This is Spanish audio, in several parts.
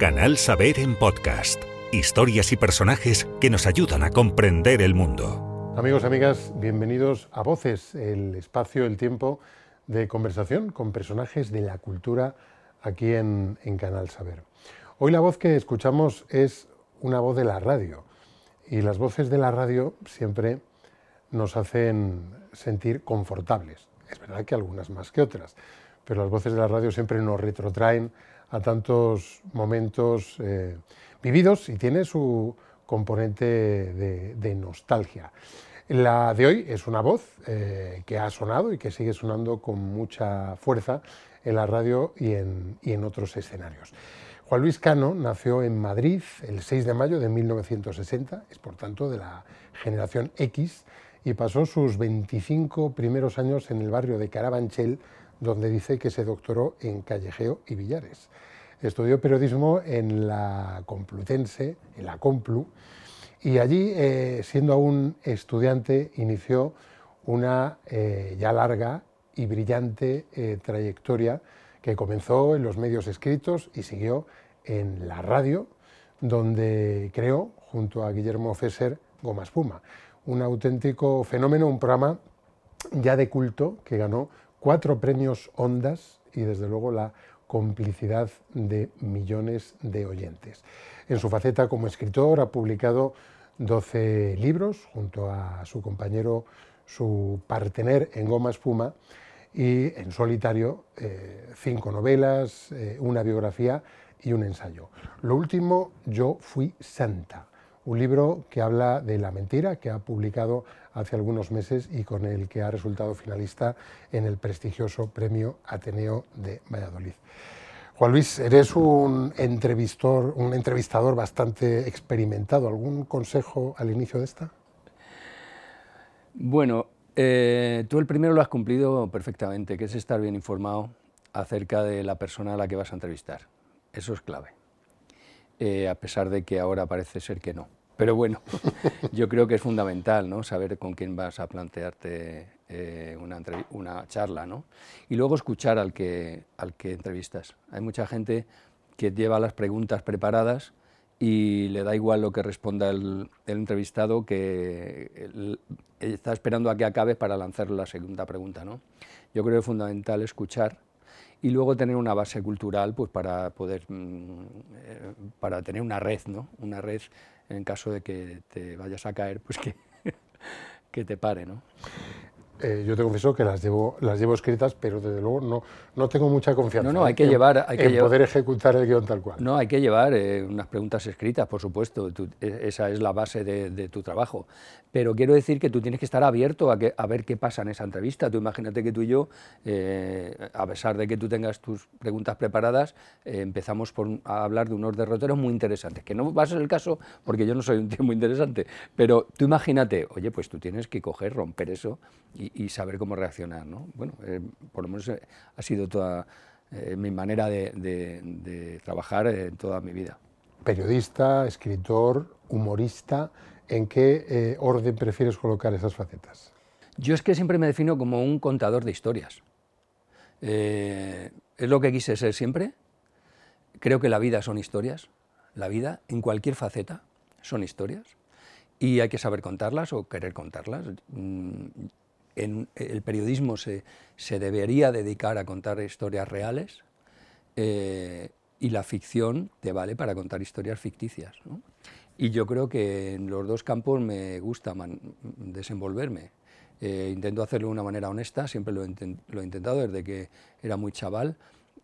Canal Saber en podcast. Historias y personajes que nos ayudan a comprender el mundo. Amigos, amigas, bienvenidos a Voces, el espacio, el tiempo de conversación con personajes de la cultura aquí en, Canal Saber. Hoy la voz que escuchamos es una voz de la radio y las voces de la radio siempre nos hacen sentir confortables. Es verdad que algunas más que otras, pero las voces de la radio siempre nos retrotraen a tantos momentos eh, vividos y tiene su componente de, nostalgia. La de hoy es una voz eh, que ha sonado y que sigue sonando con mucha fuerza en la radio y en, y en otros escenarios. Juan Luis Cano nació en Madrid el 6 de mayo de 1960, es por tanto de la generación X, y pasó sus 25 primeros años en el barrio de Carabanchel, donde dice que se doctoró en Callejeo y Villares. Estudió periodismo en la Complutense, en la Complu, y allí, eh, siendo aún estudiante, inició una eh, ya larga y brillante eh, trayectoria que comenzó en los medios escritos y siguió en la radio, donde creó, junto a Guillermo Fesser, Goma Espuma, un auténtico fenómeno, un programa ya de culto que ganó cuatro premios Ondas y desde luego la complicidad de millones de oyentes. En su faceta como escritor ha publicado 12 libros junto a su compañero, su partener en Goma Espuma, y en solitario eh, cinco novelas, eh, una biografía y un ensayo. Lo último, Yo fui santa, un libro que habla de la mentira que ha publicado hace algunos meses y con el que ha resultado finalista en el prestigioso Premio Ateneo de Valladolid. Juan Luis, eres un entrevistor, un entrevistador bastante experimentado. ¿Algún consejo al inicio de esta? Bueno, eh, tú el primero lo has cumplido perfectamente, que es estar bien informado acerca de la persona a la que vas a entrevistar. Eso es clave. Eh, a pesar de que ahora parece ser que no. Pero bueno, yo creo que es fundamental ¿no? saber con quién vas a plantearte eh, una, charla. ¿no? Y luego escuchar al que, al que entrevistas. Hay mucha gente que lleva las preguntas preparadas y le da igual lo que responda el, entrevistado, que está esperando a que acabe para lanzar la segunda pregunta. ¿no? Yo creo que es fundamental escuchar y luego tener una base cultural pues para poder mm, eh, para tener una red no una red en caso de que te vayas a caer pues que que te pare no eh, yo te confieso que las llevo, las llevo escritas, pero desde luego no, no tengo mucha confianza no, no, hay que llevar, hay que en poder ejecutar el guion tal cual. No, hay que llevar eh, unas preguntas escritas, por supuesto, e, esa es la base de, tu trabajo. Pero quiero decir que tú tienes que estar abierto a, que, a ver qué pasa en esa entrevista. Tú imagínate que tú y yo, eh, a pesar de que tú tengas tus preguntas preparadas, empezamos por, a hablar de unos derroteros muy interesantes, que no va a ser el caso porque yo no soy un tío muy interesante, pero tú imagínate, oye, pues tú tienes que coger, romper eso y, y, saber cómo reaccionar. ¿no? Bueno, eh, por lo menos eh, ha sido toda eh, mi manera de, trabajar en toda mi vida. Periodista, escritor, humorista, ¿en qué orden prefieres colocar esas facetas? Yo es que siempre me defino como un contador de historias. es lo que quise ser siempre. Creo que la vida son historias. La vida, en cualquier faceta, son historias y hay que saber contarlas o querer contarlas. Mm, el periodismo se, debería dedicar a contar historias reales eh, y la ficción te vale para contar historias ficticias. Y yo creo que en los dos campos me gusta desenvolverme. Eh, intento hacerlo de una manera honesta, siempre lo he, intentado desde que era muy chaval,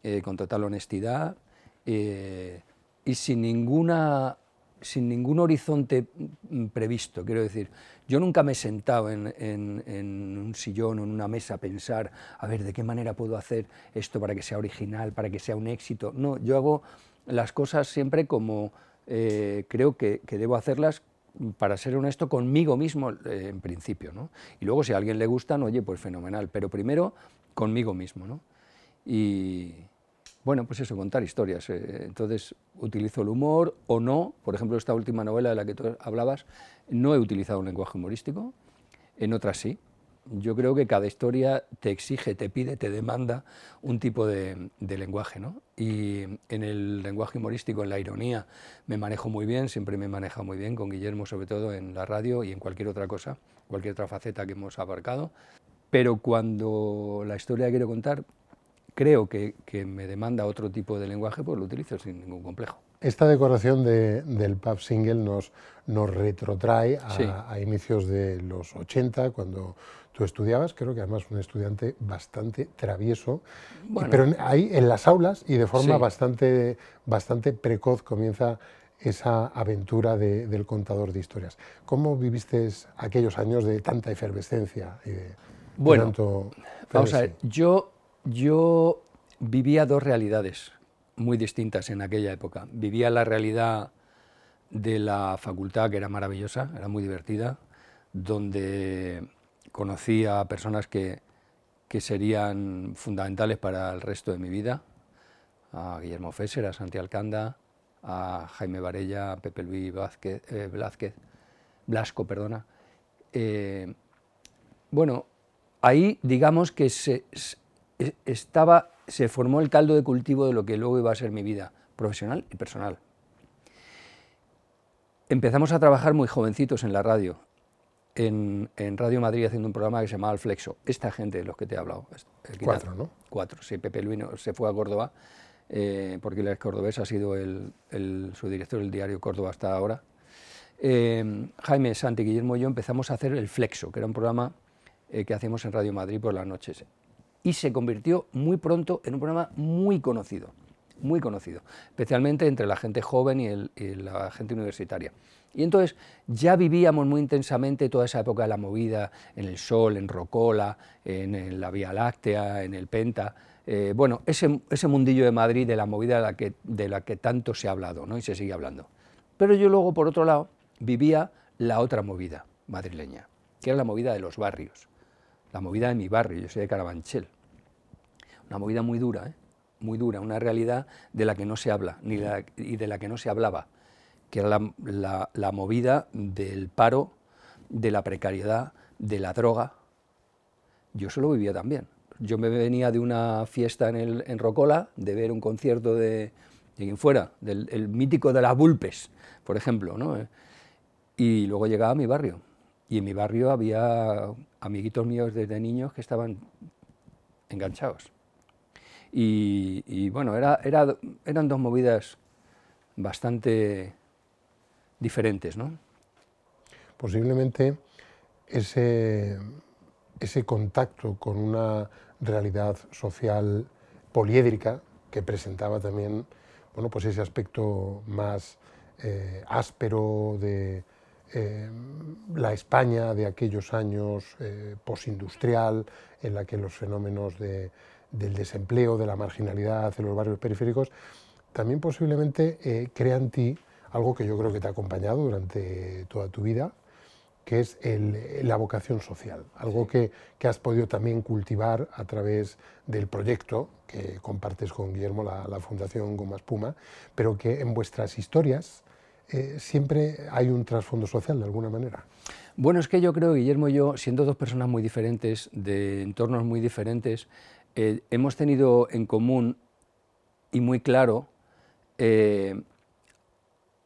eh, con total honestidad y sin ninguna sin ningún horizonte mm, previsto. Quiero decir, yo nunca me he sentado en, un sillón o en una mesa a pensar, a ver, ¿de qué manera puedo hacer esto para que sea original, para que sea un éxito? No, yo hago las cosas siempre como eh, creo que, debo hacerlas para ser honesto conmigo mismo eh, en principio. ¿no? Y luego si a alguien le gustan, oye, pues fenomenal, pero primero conmigo mismo. ¿no? Y, bueno, pues eso, contar historias. Eh, entonces, utilizo el humor o no. Por ejemplo, esta última novela de la que tú hablabas, no he utilizado un lenguaje humorístico, en otras sí. Yo creo que cada historia te exige, te pide, te demanda un tipo de, lenguaje. ¿no? Y en el lenguaje humorístico, en la ironía, me manejo muy bien, siempre me he manejado muy bien con Guillermo, sobre todo en la radio y en cualquier otra cosa, cualquier otra faceta que hemos abarcado. Pero cuando la historia que quiero contar creo que, me demanda otro tipo de lenguaje, pues lo utilizo sin ningún complejo. Esta decoración del pub single nos, nos retrotrae a, inicios de los 80, cuando tú estudiabas, creo que además un estudiante bastante travieso, pero ahí en las aulas y de forma bastante, bastante precoz comienza esa aventura del contador de historias. ¿Cómo viviste aquellos años de tanta efervescencia y de, bueno, tanto... Vamos a ver, yo yo vivía dos realidades muy distintas en aquella época. Vivía la realidad de la facultad, que era maravillosa, era muy divertida, donde conocía a personas que, serían fundamentales para el resto de mi vida, a Guillermo Fesser, a Santi Alcanda, a Jaime Varella, a Pepe Luis Vázquez, eh, Blasco, perdona. Eh, bueno, ahí digamos que se, estaba, se formó el caldo de cultivo de lo que luego iba a ser mi vida profesional y personal. Empezamos a trabajar muy jovencitos en la radio, en, Radio Madrid haciendo un programa que se llamaba El Flexo. Esta gente de los que te he hablado. Cuatro, ¿no? Cuatro, sí. Pepe Luino se fue a Córdoba, eh, porque el cordobés ha sido el, su director del diario Córdoba hasta ahora. Eh, Jaime, Santi, Guillermo y yo empezamos a hacer El Flexo, que era un programa eh, que hacíamos en Radio Madrid por las noches y se convirtió muy pronto en un programa muy conocido, muy conocido, especialmente entre la gente joven y, la gente universitaria. Y entonces ya vivíamos muy intensamente toda esa época de la movida en el Sol, en Rocola, en, la Vía Láctea, en el Penta. Eh, bueno, ese, ese, mundillo de Madrid, de la movida de la que, de la que tanto se ha hablado ¿no? y se sigue hablando. Pero yo luego, por otro lado, vivía la otra movida madrileña, que era la movida de los barrios, la movida de mi barrio, yo soy de Carabanchel una movida muy dura, ¿eh? muy dura, una realidad de la que no se habla ni y de la que no se hablaba, que era la, movida del paro, de la precariedad, de la droga. Yo se lo vivía también. Yo me venía de una fiesta en, el, Rocola, de ver un concierto de, de quien fuera, del el mítico de las Bulpes, por ejemplo, ¿no? y luego llegaba a mi barrio. Y en mi barrio había amiguitos míos desde niños que estaban enganchados. Y, bueno, era, eran dos movidas bastante diferentes, ¿no? Posiblemente ese, ese contacto con una realidad social poliédrica que presentaba también bueno, pues ese aspecto más eh, áspero de eh, la España de aquellos años eh, posindustrial, en la que los fenómenos de del desempleo, de la marginalidad en los barrios periféricos, también posiblemente eh, crea en ti algo que yo creo que te ha acompañado durante toda tu vida, que es la vocación social, algo que, has podido también cultivar a través del proyecto que compartes con Guillermo, la, Fundación Goma Espuma, pero que en vuestras historias eh, siempre hay un trasfondo social de alguna manera. Bueno, es que yo creo, Guillermo y yo, siendo dos personas muy diferentes, de entornos muy diferentes, eh, hemos tenido en común y muy claro eh,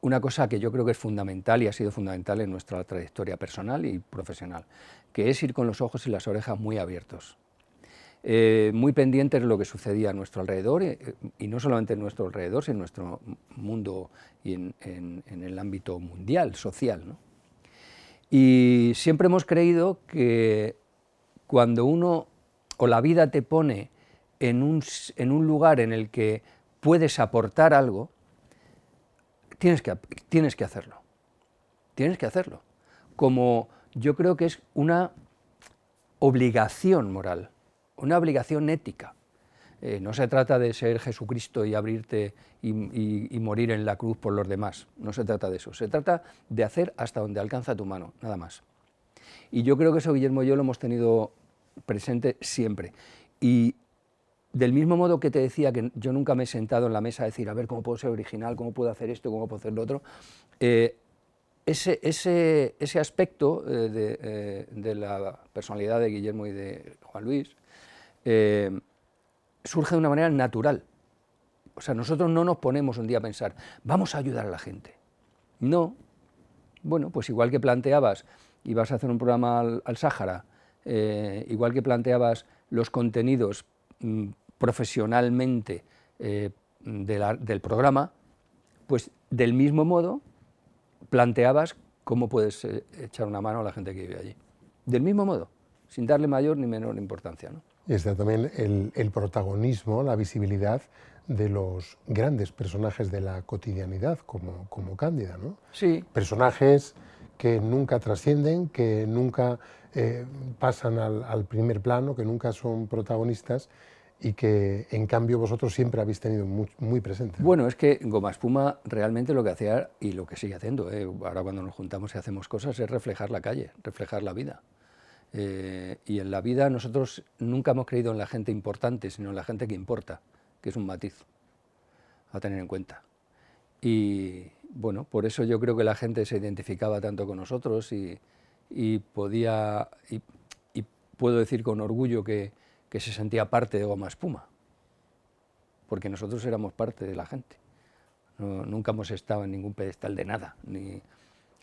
una cosa que yo creo que es fundamental y ha sido fundamental en nuestra trayectoria personal y profesional, que es ir con los ojos y las orejas muy abiertos. Eh, muy pendientes de lo que sucedía a nuestro alrededor, y no solamente en nuestro alrededor, sino en nuestro mundo y en, el ámbito mundial, social. Y siempre hemos creído que cuando uno o la vida te pone en un, lugar en el que puedes aportar algo, tienes que, tienes que hacerlo. Tienes que hacerlo. Como yo creo que es una obligación moral, una obligación ética. Eh, no se trata de ser Jesucristo y abrirte y, y, morir en la cruz por los demás. No se trata de eso. Se trata de hacer hasta donde alcanza tu mano, nada más. Y yo creo que eso, Guillermo y yo, lo hemos tenido presente siempre. Y del mismo modo que te decía que yo nunca me he sentado en la mesa a decir, a ver, ¿cómo puedo ser original? ¿Cómo puedo hacer esto? ¿Cómo puedo hacer lo otro? Eh, ese, ese, ese aspecto de, de, la personalidad de Guillermo y de Juan Luis surge de una manera natural. O sea, nosotros no nos ponemos un día a pensar, vamos a ayudar a la gente. No. Bueno, pues igual que planteabas, ibas a hacer un programa al, Sáhara, eh, igual que planteabas los contenidos mm, profesionalmente eh, del programa, pues del mismo modo planteabas cómo puedes eh, echar una mano a la gente que vive allí. Del mismo modo, sin darle mayor ni menor importancia. ¿no? Y está también el, el, protagonismo, la visibilidad de los grandes personajes de la cotidianidad, como, como Cándida, ¿no? Sí. Personajes que nunca trascienden, que nunca eh, pasan al, primer plano, que nunca son protagonistas y que en cambio vosotros siempre habéis tenido muy, presente. Bueno, es que Goma Espuma realmente lo que hacía y lo que sigue haciendo, ¿eh? ahora cuando nos juntamos y hacemos cosas, es reflejar la calle, reflejar la vida. Eh, y en la vida nosotros nunca hemos creído en la gente importante, sino en la gente que importa que es un matiz a tener en cuenta. Y bueno, por eso yo creo que la gente se identificaba tanto con nosotros y, podía, y, puedo decir con orgullo que, se sentía parte de Goma Espuma, porque nosotros éramos parte de la gente. nunca hemos estado en ningún pedestal de nada, ni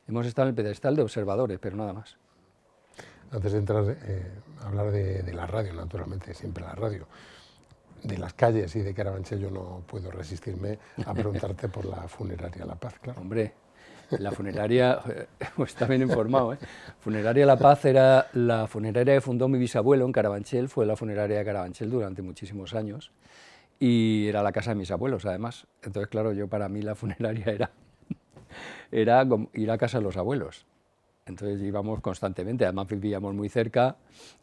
hemos estado en el pedestal de observadores, pero nada más. Antes de entrar eh, a hablar de, de, la radio, naturalmente, siempre la radio de las calles y de Carabanchel yo no puedo resistirme a preguntarte por la funeraria La Paz, claro. Hombre, la funeraria, pues bien informado, ¿eh? Funeraria La Paz era la funeraria que fundó mi bisabuelo en Carabanchel, fue la funeraria de Carabanchel durante muchísimos años y era la casa de mis abuelos además. Entonces, claro, yo para mí la funeraria era, era ir a casa de los abuelos. Entonces íbamos constantemente, además vivíamos muy cerca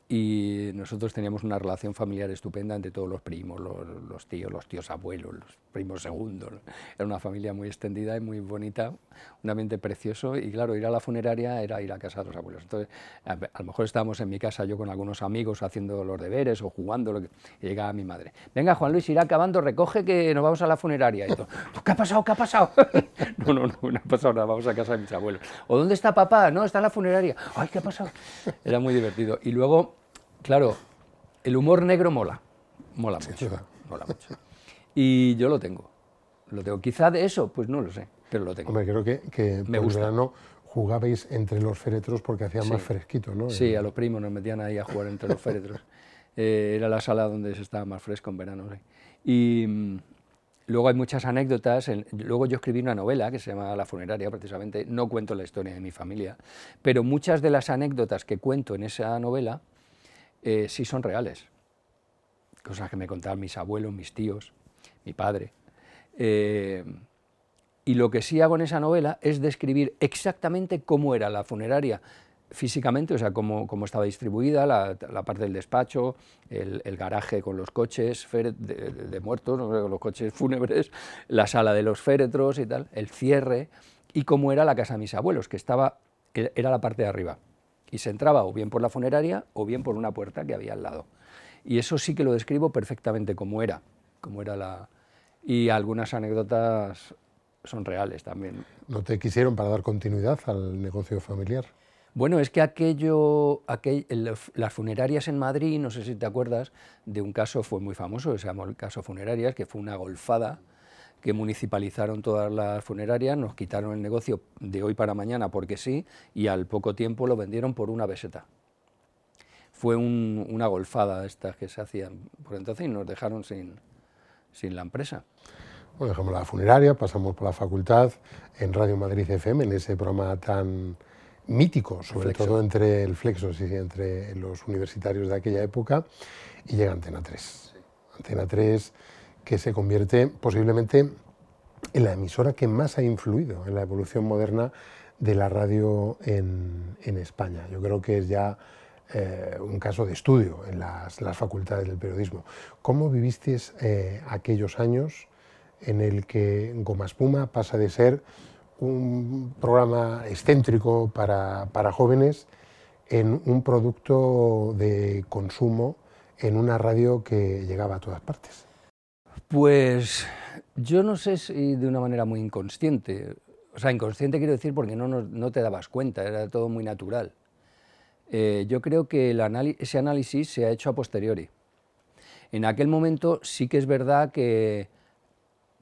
y nosotros teníamos una relación familiar estupenda entre todos los primos, los, tíos, los tíos abuelos, los primos segundos. Era una familia muy extendida y muy bonita, un ambiente precioso y claro, ir a la funeraria era ir a casa de los abuelos. Entonces, a, lo mejor estábamos en mi casa yo con algunos amigos haciendo los deberes o jugando y llegaba mi madre. Venga, Juan Luis, irá acabando, recoge que nos vamos a la funeraria. Y todo, ¿qué ha pasado? ¿Qué ha pasado? no, no, no, no ha pasado nada, vamos a casa de mis abuelos. ¿O dónde está papá? No, está en la funeraria. Ay, ¿qué ha pasado? Era muy divertido. Y luego Claro, el humor negro mola, mola mucho, mola mucho. Y yo lo tengo, lo tengo. Quizá de eso, pues no lo sé, pero lo tengo. Hombre, creo que, que Me por verano jugabais entre los féretros porque hacía más fresquito, ¿no? Sí, a los primos nos metían ahí a jugar entre los féretros. Eh, era la sala donde se estaba más fresco en verano. Y mm, luego hay muchas anécdotas. luego yo escribí una novela que se llama La funeraria, precisamente. No cuento la historia de mi familia, pero muchas de las anécdotas que cuento en esa novela eh, sí son reales. Cosas que me contaban mis abuelos, mis tíos, mi padre. Eh, y lo que sí hago en esa novela es describir exactamente cómo era la funeraria físicamente, o sea, cómo, estaba distribuida, la, parte del despacho, el, garaje con los coches de, muertos, los coches fúnebres, la sala de los féretros y tal, el cierre, y cómo era la casa de mis abuelos, que estaba, era la parte de arriba y se entraba o bien por la funeraria o bien por una puerta que había al lado. Y eso sí que lo describo perfectamente como era, como era la... Y algunas anécdotas son reales también. ¿No te quisieron para dar continuidad al negocio familiar? Bueno, es que aquello, aquel, las funerarias en Madrid, no sé si te acuerdas, de un caso fue muy famoso, se llamó el caso funerarias, que fue una golfada que municipalizaron todas las funerarias, nos quitaron el negocio de hoy para mañana porque sí, y al poco tiempo lo vendieron por una beseta. Fue una golfada estas que se hacían por entonces y nos dejaron sin, sin la empresa. Bueno, dejamos la funeraria, pasamos por la facultad, en Radio Madrid FM, en ese programa tan mítico, sobre todo entre el Flexo y entre los universitarios de aquella época, y llega Antena 3. Antena 3 que se convierte posiblemente en la emisora que más ha influido en la evolución moderna de la radio en, España. Yo creo que es ya eh, un caso de estudio en las, facultades del periodismo. ¿Cómo vivisteis eh, aquellos años en el que Goma Espuma pasa de ser un programa excéntrico para, para jóvenes en un producto de consumo en una radio que llegaba a todas partes? Pues yo no sé si de una manera muy inconsciente O sea, inconsciente quiero decir porque no, no, te dabas cuenta, era todo muy natural. Eh, yo creo que el ese análisis se ha hecho a posteriori. En aquel momento sí que es verdad que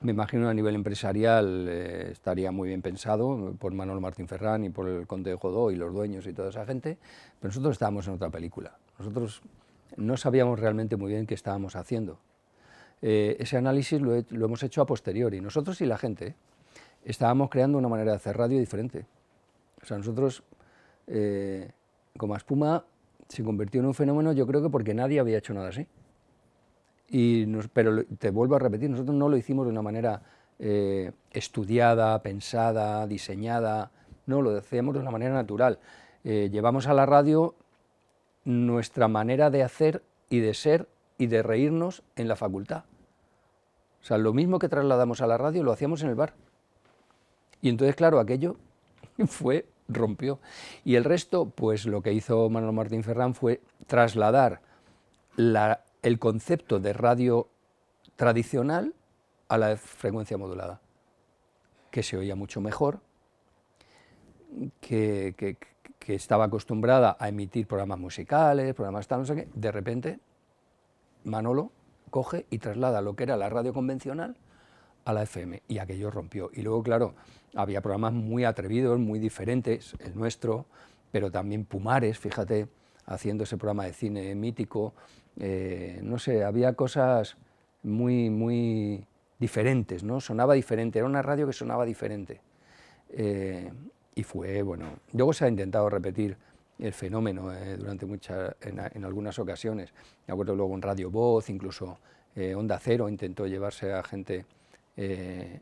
me imagino a nivel empresarial eh, estaría muy bien pensado por Manuel Martín Ferrán y por el Conde de Jodó y los dueños y toda esa gente, pero nosotros estábamos en otra película. Nosotros no sabíamos realmente muy bien qué estábamos haciendo. Eh, ese análisis lo, hemos hecho a posteriori, nosotros y la gente. Estábamos creando una manera de hacer radio diferente. O sea, nosotros, eh, como espuma, se convirtió en un fenómeno, yo creo que porque nadie había hecho nada así. Pero te vuelvo a repetir, nosotros no lo hicimos de una manera eh, estudiada, pensada, diseñada, no, lo hacíamos de una manera natural. llevamos a la radio nuestra manera de hacer y de ser y de reírnos en la facultad. O sea, lo mismo que trasladamos a la radio lo hacíamos en el bar. Y entonces, claro, aquello fue, rompió. Y el resto, pues lo que hizo Manuel Martín Ferrán fue trasladar el concepto de radio tradicional a la frecuencia modulada, que se oía mucho mejor, que, estaba acostumbrada a emitir programas musicales, programas tal, no sé qué, de repente Manolo coge y traslada lo que era la radio convencional a la FM y aquello rompió. Y luego, claro, había programas muy atrevidos, muy diferentes, el nuestro, pero también Pumares, fíjate, haciendo ese programa de cine mítico, eh, no sé, había cosas muy, muy diferentes, ¿no? Sonaba diferente, era una radio que sonaba diferente. Eh, y fue, bueno, luego se ha intentado repetir el fenómeno eh, durante muchas, en, algunas ocasiones. Me acuerdo luego en Radio Voz, incluso eh, Onda Cero intentó llevarse a gente de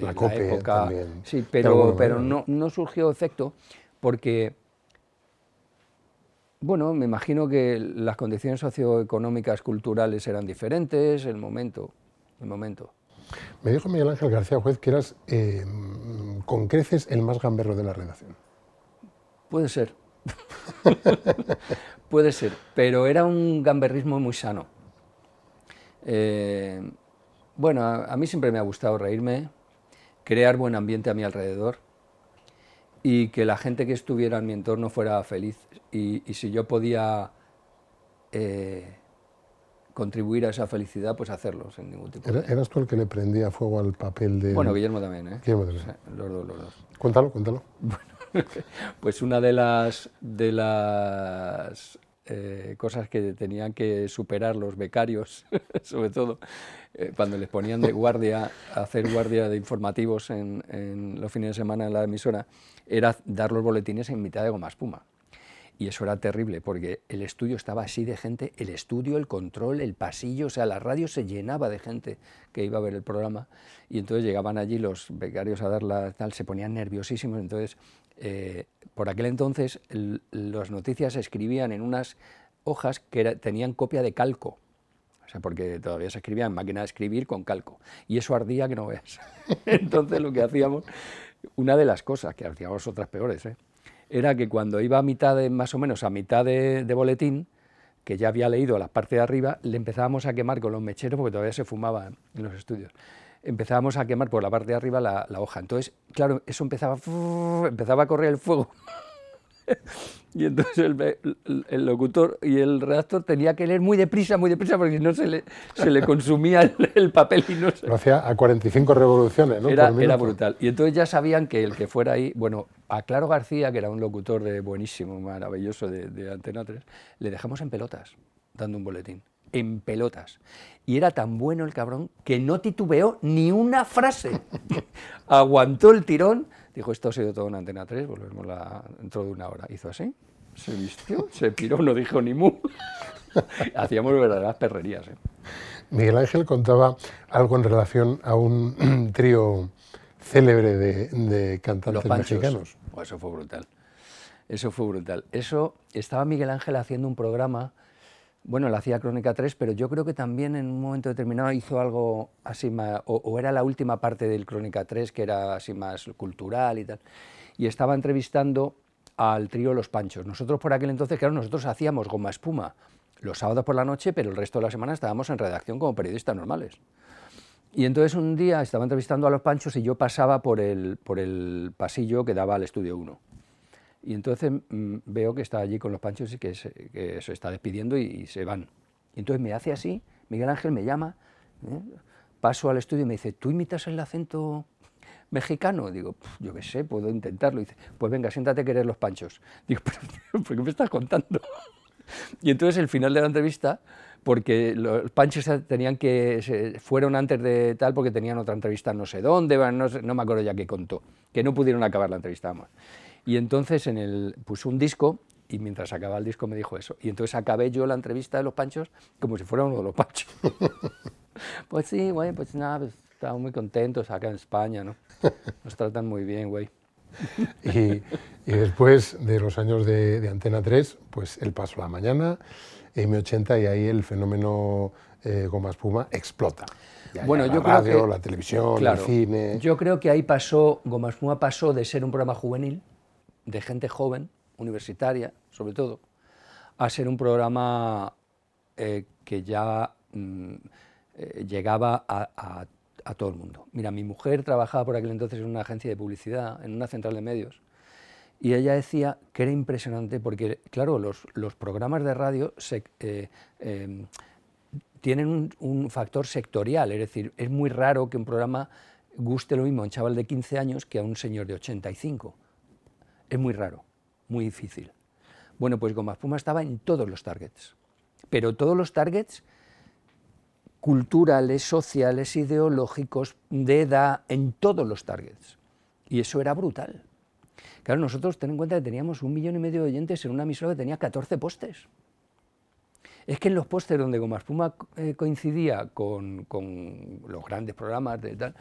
la, época. Sí, pero, pero no, no surgió efecto porque, bueno, me imagino que las condiciones socioeconómicas, culturales eran diferentes, el momento, el momento. Me dijo Miguel Ángel García Juez que eras con creces el más gamberro de la redacción. Puede ser. Puede ser, pero era un gamberrismo muy sano. Eh, bueno, a, mí siempre me ha gustado reírme, crear buen ambiente a mi alrededor y que la gente que estuviera en mi entorno fuera feliz. Y, si yo podía eh, contribuir a esa felicidad, pues hacerlo sin ningún tipo de... ¿Eras tú el que le prendía fuego al papel de...? Bueno, Guillermo también, ¿eh? Guillermo también. los dos, los dos. Cuéntalo, cuéntalo. Bueno, pues una de las, de las eh, cosas que tenían que superar los becarios, sobre todo eh, cuando les ponían de guardia, hacer guardia de informativos en, en, los fines de semana en la emisora, era dar los boletines en mitad de goma espuma. Y eso era terrible, porque el estudio estaba así de gente, el estudio, el control, el pasillo, o sea, la radio se llenaba de gente que iba a ver el programa, y entonces llegaban allí los becarios a dar la tal, se ponían nerviosísimos, entonces, eh, por aquel entonces, las noticias se escribían en unas hojas que tenían copia de calco, o sea, porque todavía se escribía en máquina de escribir con calco, y eso ardía que no veas. entonces lo que hacíamos, una de las cosas, que hacíamos otras peores, ¿eh? era que cuando iba a mitad de, más o menos a mitad de, boletín, que ya había leído la parte de arriba, le empezábamos a quemar con los mecheros, porque todavía se fumaba en los estudios. Empezábamos a quemar por la parte de arriba la, la hoja. Entonces, claro, eso empezaba, empezaba a correr el fuego y entonces el, locutor y el redactor tenía que leer muy deprisa, muy deprisa, porque si no se le, se le consumía el, papel y no se... Lo hacía a 45 revoluciones, ¿no? Era, era, brutal. Y entonces ya sabían que el que fuera ahí, bueno, a Claro García, que era un locutor de buenísimo, maravilloso de, de Antena 3, le dejamos en pelotas, dando un boletín. En pelotas. Y era tan bueno el cabrón que no titubeó ni una frase. Aguantó el tirón Dijo, esto ha sido todo una antena 3, volvemos la, dentro de una hora. Hizo así, se vistió, se piró, no dijo ni mu. Hacíamos verdaderas perrerías. ¿eh? Miguel Ángel contaba algo en relación a un trío célebre de, cantantes mexicanos. Oh, eso fue brutal. Eso fue brutal. Eso estaba Miguel Ángel haciendo un programa bueno, la hacía Crónica 3, pero yo creo que también en un momento determinado hizo algo así o, era la última parte del Crónica 3, que era así más cultural y tal, y estaba entrevistando al trío Los Panchos. Nosotros por aquel entonces, claro, nosotros hacíamos goma espuma los sábados por la noche, pero el resto de la semana estábamos en redacción como periodistas normales. Y entonces un día estaba entrevistando a los Panchos y yo pasaba por el, por el pasillo que daba al estudio 1. Y entonces mm, veo que está allí con los Panchos y que se, que se está despidiendo y, se van. Y entonces me hace así, Miguel Ángel me llama, ¿eh? paso al estudio y me dice, ¿tú imitas el acento mexicano? Digo, yo qué sé, puedo intentarlo. dice, pues venga, siéntate que eres los Panchos. Digo, pero ¿por qué me estás contando? Y entonces el final de la entrevista porque los panchos tenían que, se fueron antes de tal porque tenían otra entrevista no sé dónde, no, no me acuerdo ya qué contó, que no pudieron acabar la entrevista. Y entonces en el, puso un disco y mientras acababa el disco me dijo eso. Y entonces acabé yo la entrevista de los panchos como si fuera uno de los panchos. pues sí, güey, pues nada, pues, estamos muy contentos acá en España, ¿no? Nos tratan muy bien, güey. y, y, después de los años de, de Antena 3, pues el paso a la mañana, M80 y ahí el fenómeno eh, goma espuma explota. bueno, la yo radio, creo que, la televisión, el cine. Yo creo que ahí pasó, goma espuma pasó de ser un programa juvenil, de gente joven, universitaria, sobre todo, a ser un programa eh, que ya mm, eh, llegaba a, todo el mundo. Mira, mi mujer trabajaba por aquel entonces en una agencia de publicidad, en una central de medios, y ella decía que era impresionante porque, claro, los, los programas de radio eh, em, tienen un, un, factor sectorial, es decir, es muy raro que un programa guste lo mismo a un chaval de 15 años que a un señor de 85. Es muy raro, muy difícil. Bueno, pues Goma Espuma estaba en todos los targets, pero todos los targets culturales, sociales, ideológicos, de edad, en todos los targets. Y eso era brutal. Claro, nosotros ten en cuenta que teníamos un millón y medio de oyentes en una emisora que tenía 14 postes. Es que en los postes donde Goma Espuma eh, coincidía con, los grandes programas de tal,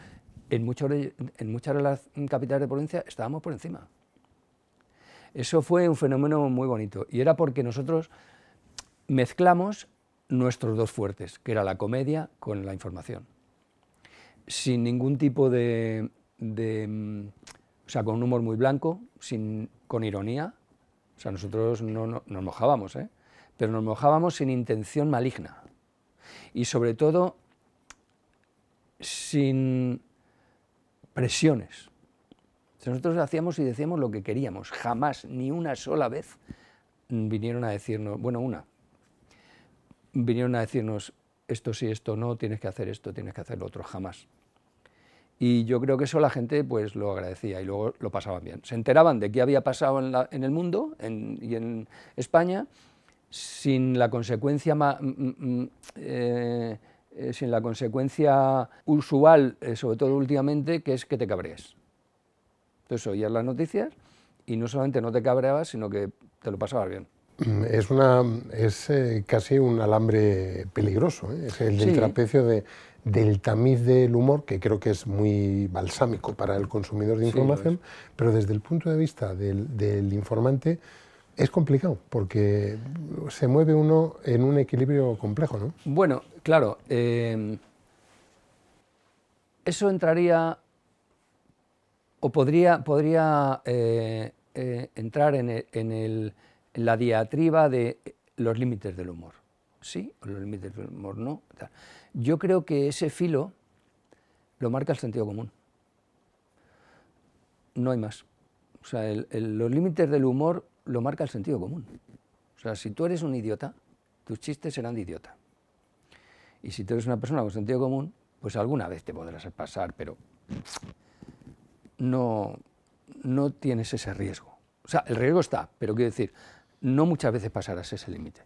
en, en muchas de las capitales de provincia estábamos por encima. Eso fue un fenómeno muy bonito y era porque nosotros mezclamos nuestros dos fuertes, que era la comedia con la información, sin ningún tipo de mm, o sea, con un humor muy blanco, sin, con ironía. O sea, nosotros no, nos mojábamos, ¿eh? pero nos mojábamos sin intención maligna. Y sobre todo, sin presiones. Nosotros hacíamos y decíamos lo que queríamos. Jamás, ni una sola vez, vinieron a decirnos, bueno, una, vinieron a decirnos esto sí, esto no, tienes que hacer esto, tienes que hacer lo otro, jamás. Y yo creo que eso la gente pues lo agradecía y luego lo pasaban bien. Se enteraban de qué había pasado en, el mundo y en España sin la consecuencia eh, eh, sin la consecuencia usual, eh, sobre todo últimamente, que es que te cabrees. Entonces oías las noticias y no solamente no te cabreabas, sino que te lo pasabas bien. Es, una, es casi un alambre peligroso, es el del trapecio de del tamiz del humor, que creo que es muy balsámico para el consumidor de información, pero desde el punto de vista del, informante es complicado, porque se mueve uno en un equilibrio complejo, ¿no? Bueno, claro, eh, eso entraría o podría, eh, eh, entrar en, en, la diatriba de los límites del humor. ¿Sí? O los límites del humor no. Yo creo que ese filo lo marca el sentido común. No hay más. O sea, los límites del humor lo marca el sentido común. O sea, si tú eres un idiota, tus chistes serán de idiota. Y si tú eres una persona con sentido común, pues alguna vez te podrás pasar, pero no, no tienes ese riesgo. O sea, el riesgo está, pero quiero decir, no muchas veces pasarás ese límite.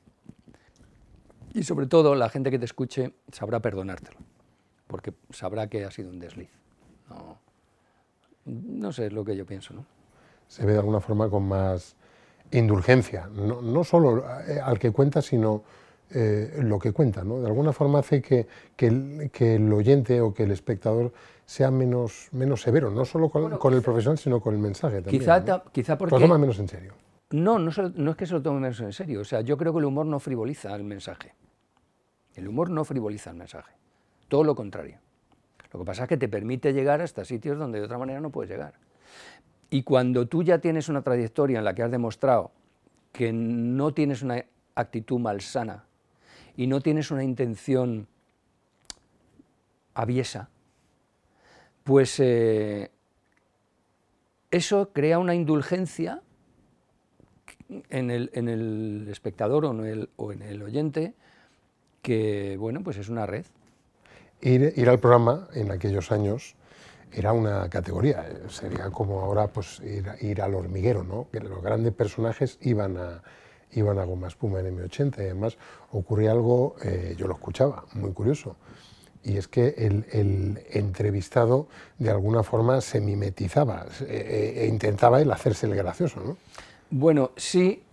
Y sobre todo la gente que te escuche sabrá perdonártelo, porque sabrá que ha sido un desliz. No, sé, es lo que yo pienso. ¿no? Se ve de alguna forma con más indulgencia, no, no solo eh, al que cuenta, sino eh, lo que cuenta. ¿no? De alguna forma hace que, que, el, oyente o que el espectador sea menos, menos severo, no solo con, con el profesional, sino con el mensaje también. Quizá, quizá porque... Lo toma menos en serio. No, no, no, es que se lo tome menos en serio. O sea, yo creo que el humor no frivoliza el mensaje. El humor no frivoliza el mensaje. Todo lo contrario. Lo que pasa es que te permite llegar hasta sitios donde de otra manera no puedes llegar. Y cuando tú ya tienes una trayectoria en la que has demostrado que no tienes una actitud malsana y no tienes una intención aviesa, Pues eh, eso crea una indulgencia en el, espectador o en el, oyente que, bueno, pues es una red. Ir, al programa en aquellos años era una categoría, sería como ahora pues ir, ir al hormiguero, ¿no? que los grandes personajes iban a, iban a Goma Espuma en M80 y además ocurría algo, eh, yo lo escuchaba, muy curioso, y es que el, el entrevistado de alguna forma se mimetizaba e, intentaba él hacerse el gracioso. ¿no? Bueno, sí,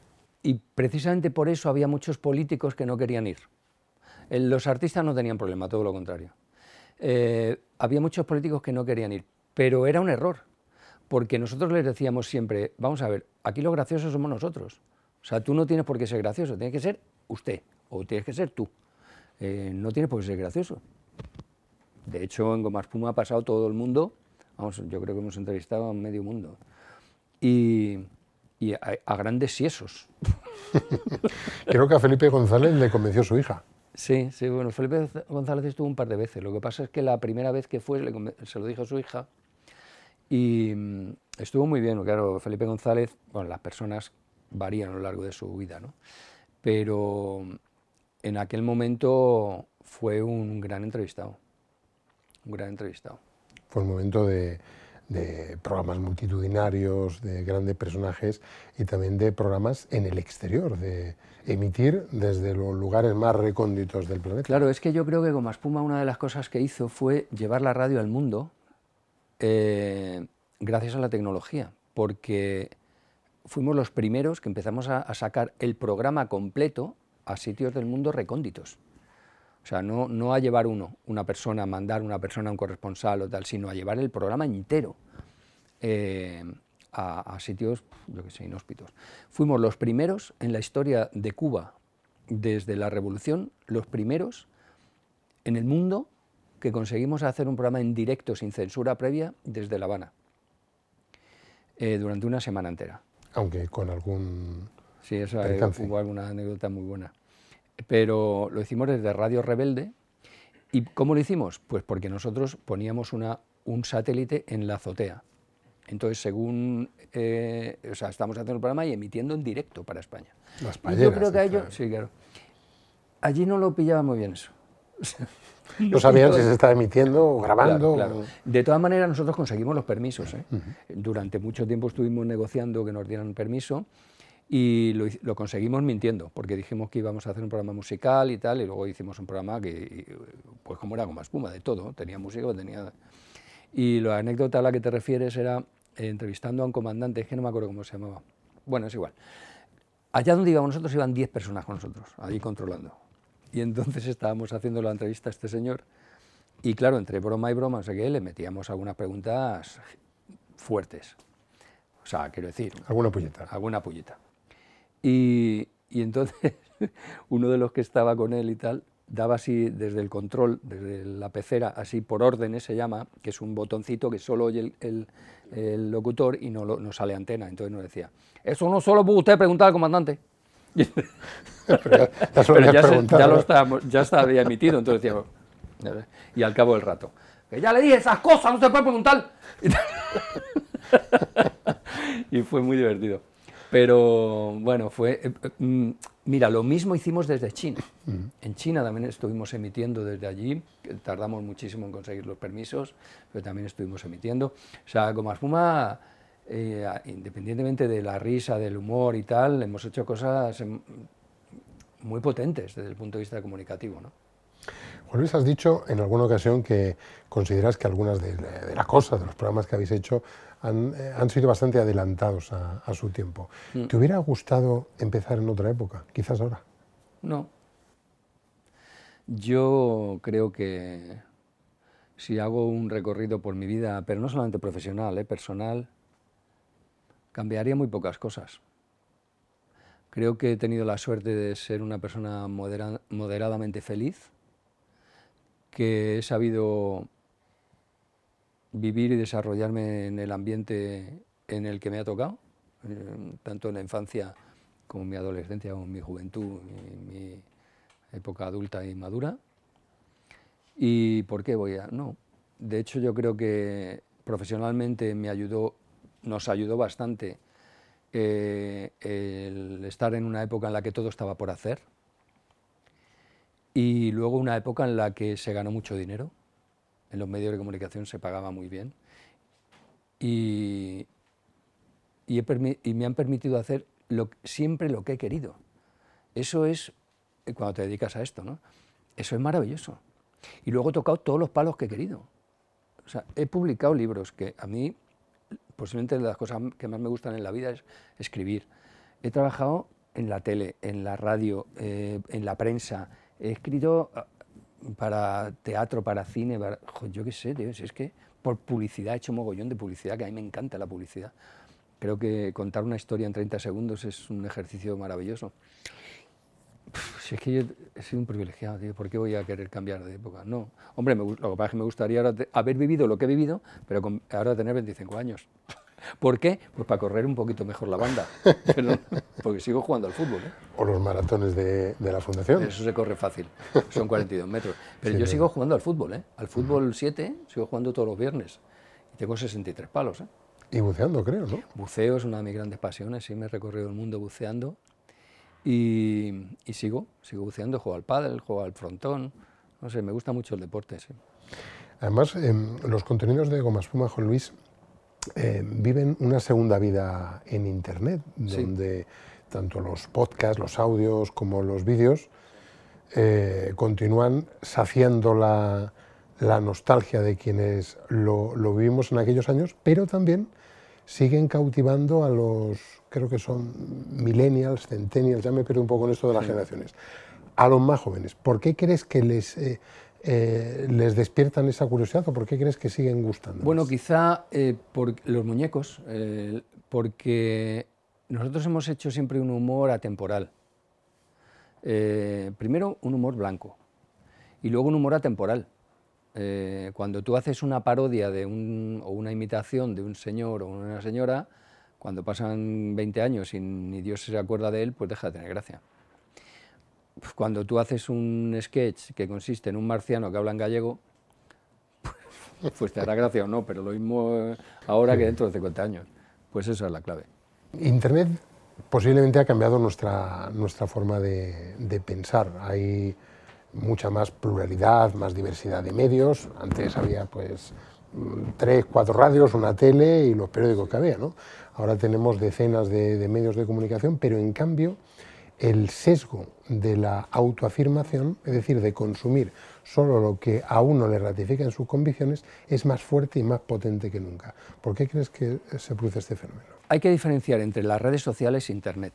y precisamente por eso había muchos políticos que no querían ir. Los artistas no tenían problema, todo lo contrario. Eh, había muchos políticos que no querían ir, pero era un error, porque nosotros les decíamos siempre, vamos a ver, aquí los graciosos somos nosotros. O sea, tú no tienes por qué ser gracioso, tienes que ser usted, o tienes que ser tú. Eh, no tienes por qué ser gracioso. De hecho, en Goma Espuma ha pasado todo el mundo, vamos, yo creo que hemos entrevistado a medio mundo. Y, a, grandes siesos. creo que a Felipe González le convenció su hija. Sí, sí, bueno, Felipe González estuvo un par de veces. Lo que pasa es que la primera vez que fue se lo dijo a su hija y mm, estuvo muy bien. Claro, Felipe González, bueno, las personas varían a lo largo de su vida, ¿no? Pero en aquel momento fue un gran entrevistado, un gran entrevistado. Fue un momento de, de programas multitudinarios, de grandes personajes y también de programas en el exterior, de emitir desde los lugares más recónditos del planeta. Claro, es que yo creo que Goma Espuma una de las cosas que hizo fue llevar la radio al mundo eh, gracias a la tecnología, porque fuimos los primeros que empezamos a, a sacar el programa completo a sitios del mundo recónditos. O sea, no, no a llevar uno, una persona, a mandar una persona, un corresponsal o tal, sino a llevar el programa entero eh, a, sitios, yo que sé, inhóspitos. Fuimos los primeros en la historia de Cuba, desde la Revolución, los primeros en el mundo que conseguimos hacer un programa en directo, sin censura previa, desde La Habana, eh, durante una semana entera. Aunque con algún... Sí, eso hubo alguna anécdota muy buena pero lo hicimos desde Radio Rebelde. ¿Y cómo lo hicimos? Pues porque nosotros poníamos una, un satélite en la azotea. Entonces, según, eh, o sea, estamos haciendo el programa y emitiendo en directo para España. Las yo creo que a ellos, sí, claro. Allí no lo pillaba muy bien eso. no sabían si se estaba emitiendo o grabando. Claro, De todas maneras, nosotros conseguimos los permisos. ¿eh? Durante mucho tiempo estuvimos negociando que nos dieran permiso y lo, conseguimos mintiendo, porque dijimos que íbamos a hacer un programa musical y tal, y luego hicimos un programa que, pues como era más espuma, de todo, tenía música, tenía... Y la anécdota a la que te refieres era eh, entrevistando a un comandante, es que no me acuerdo cómo se llamaba. Bueno, es igual. Allá donde íbamos nosotros iban 10 personas con nosotros, allí controlando. Y entonces estábamos haciendo la entrevista a este señor, y claro, entre broma y broma, o sea que le metíamos algunas preguntas fuertes. O sea, quiero decir... Alguna puñeta. Alguna puñeta. Y, entonces uno de los que estaba con él y tal, daba así desde el control, desde la pecera, así por órdenes se llama, que es un botoncito que solo oye el, locutor y no, no, sale antena. Entonces nos decía, eso no solo puede usted preguntar al comandante. Pero ya, lo estábamos, ya estaba emitido, entonces decíamos, y al cabo del rato, que ya le dije esas cosas, no se puede preguntar. y fue muy divertido. Pero bueno, fue. Eh, mm, mira, lo mismo hicimos desde China. En China también estuvimos emitiendo desde allí, tardamos muchísimo en conseguir los permisos, pero también estuvimos emitiendo. O sea, como Espuma, eh, independientemente de la risa, del humor y tal, hemos hecho cosas muy potentes desde el punto de vista comunicativo. ¿no? Juan Luis, has dicho en alguna ocasión que consideras que algunas de, las cosas, de los programas que habéis hecho, han, eh, sido bastante adelantados a, su tiempo. Mm. ¿Te hubiera gustado empezar en otra época, quizás ahora? No. Yo creo que si hago un recorrido por mi vida, pero no solamente profesional, eh, personal, cambiaría muy pocas cosas. Creo que he tenido la suerte de ser una persona moderadamente feliz que he sabido vivir y desarrollarme en el ambiente en el que me ha tocado, eh, tanto en la infancia como en mi adolescencia, como en mi juventud, en mi época adulta y madura. ¿Y por qué voy a...? No, de hecho yo creo que profesionalmente me ayudó, nos ayudó bastante eh, el estar en una época en la que todo estaba por hacer y luego una época en la que se ganó mucho dinero, en los medios de comunicación se pagaba muy bien y, y, me han permitido hacer siempre lo que he querido. Eso es, cuando te dedicas a esto, ¿no? Eso es maravilloso. Y luego he tocado todos los palos que he querido. O sea, he publicado libros que a mí, posiblemente de las cosas que más me gustan en la vida es escribir. He trabajado en la tele, en la radio, eh, en la prensa, he escrito para teatro, para cine, yo qué sé, es que por publicidad he hecho mogollón de publicidad, que a mí me encanta la publicidad. Creo que contar una historia en 30 segundos es un ejercicio maravilloso. Si es que yo he sido un privilegiado, tío, ¿por qué voy a querer cambiar de época? No. Hombre, lo que pasa es que me gustaría haber vivido lo que he vivido, pero ahora tener 25 años. ¿Por qué? Pues para correr un poquito mejor la banda. porque sigo jugando al fútbol. ¿eh? O los maratones de, la fundación. Eso se corre fácil, son 42 metros. Pero yo sigo jugando al fútbol, ¿eh? Al fútbol 7 sigo jugando todos los viernes. Y tengo 63 palos, ¿eh? Y buceando, creo, ¿no? Buceo es una de mis grandes pasiones, sí, me he recorrido el mundo buceando. Y, sigo, sigo buceando, juego al pádel, juego al frontón. No sé, me gusta mucho el deporte, sí. Además, los contenidos de Goma Espuma, Juan Luis, eh, viven una segunda vida en Internet, donde tanto los podcasts, los audios como los vídeos eh, continúan saciando la, nostalgia de quienes lo, vivimos en aquellos años, pero también siguen cautivando a los, creo que son millennials, centennials, ya me pierdo un poco en esto de las generaciones, a los más jóvenes. ¿Por qué crees que les... Eh, eh, les despiertan esa curiosidad o por qué crees que siguen gustando? Bueno, quizá eh, por los muñecos, eh, porque nosotros hemos hecho siempre un humor atemporal. primero un humor blanco y luego un humor atemporal. cuando tú haces una parodia de un, o una imitación de un señor o una señora, cuando pasan 20 años y ni Dios se acuerda de él, pues deja de tener gracia. Pues cuando tú haces un sketch que consiste en un marciano que habla en gallego, pues te hará gracia o no, pero lo mismo eh, ahora que dentro de 50 años. Pues esa es la clave. Internet posiblemente ha cambiado nuestra, nuestra forma de, pensar. Hay mucha más pluralidad, más diversidad de medios. Antes había pues tres, cuatro radios, una tele y los periódicos que había. ¿no? Ahora tenemos decenas de, de medios de comunicación, pero en cambio el sesgo de la autoafirmación, es decir, de consumir solo lo que a uno le ratifica en sus convicciones, es más fuerte y más potente que nunca. ¿Por qué crees que se produce este fenómeno? Hay que diferenciar entre las redes sociales e Internet.